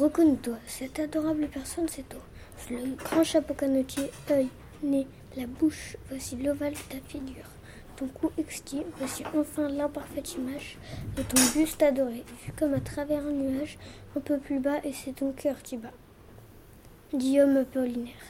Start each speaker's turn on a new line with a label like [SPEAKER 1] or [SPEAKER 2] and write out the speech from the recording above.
[SPEAKER 1] Reconnais-toi, cette adorable personne, c'est toi. Le grand chapeau canotier, œil, nez, la bouche, voici l'ovale de ta figure. Ton cou exquis, voici enfin l'imparfaite image de ton buste adoré, vu comme à travers un nuage, un peu plus bas, et c'est ton cœur qui bat. Guillaume Apollinaire.